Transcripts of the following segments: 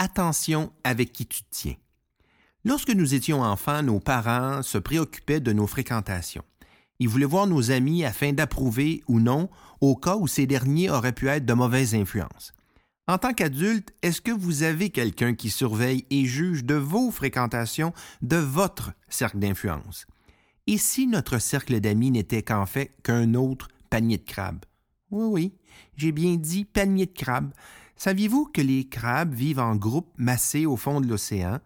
Attention avec qui tu tiens. Lorsque nous étions enfants, nos parents se préoccupaient de nos fréquentations. Ils voulaient voir nos amis afin d'approuver ou non au cas où ces derniers auraient pu être de mauvaises influences. En tant qu'adulte, est-ce que vous avez quelqu'un qui surveille et juge de vos fréquentations, de votre cercle d'influence? Et si notre cercle d'amis n'était qu'en fait qu'un autre panier de crabes? Oui, oui, j'ai bien dit panier de crabes. Saviez-vous que les crabes vivent en groupe massés au fond de l'océan?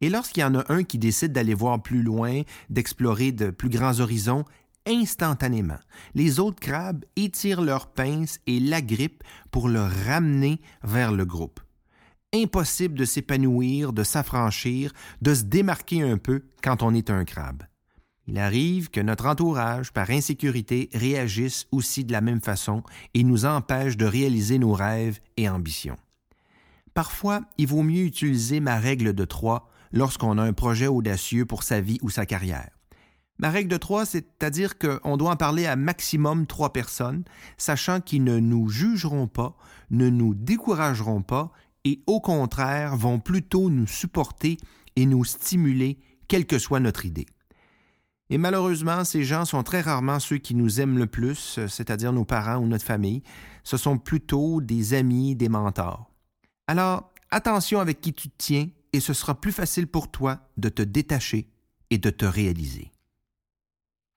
Et lorsqu'il y en a un qui décide d'aller voir plus loin, d'explorer de plus grands horizons, instantanément, les autres crabes étirent leurs pinces et l'agrippent pour le ramener vers le groupe. Impossible de s'épanouir, de s'affranchir, de se démarquer un peu quand on est un crabe. Il arrive que notre entourage, par insécurité, réagisse aussi de la même façon et nous empêche de réaliser nos rêves et ambitions. Parfois, il vaut mieux utiliser ma règle de trois lorsqu'on a un projet audacieux pour sa vie ou sa carrière. Ma règle de trois, c'est-à-dire qu'on doit en parler à maximum trois personnes, sachant qu'ils ne nous jugeront pas, ne nous décourageront pas et au contraire vont plutôt nous supporter et nous stimuler, quelle que soit notre idée. Et malheureusement, ces gens sont très rarement ceux qui nous aiment le plus, c'est-à-dire nos parents ou notre famille. Ce sont plutôt des amis, des mentors. Alors, attention avec qui tu te tiens et ce sera plus facile pour toi de te détacher et de te réaliser.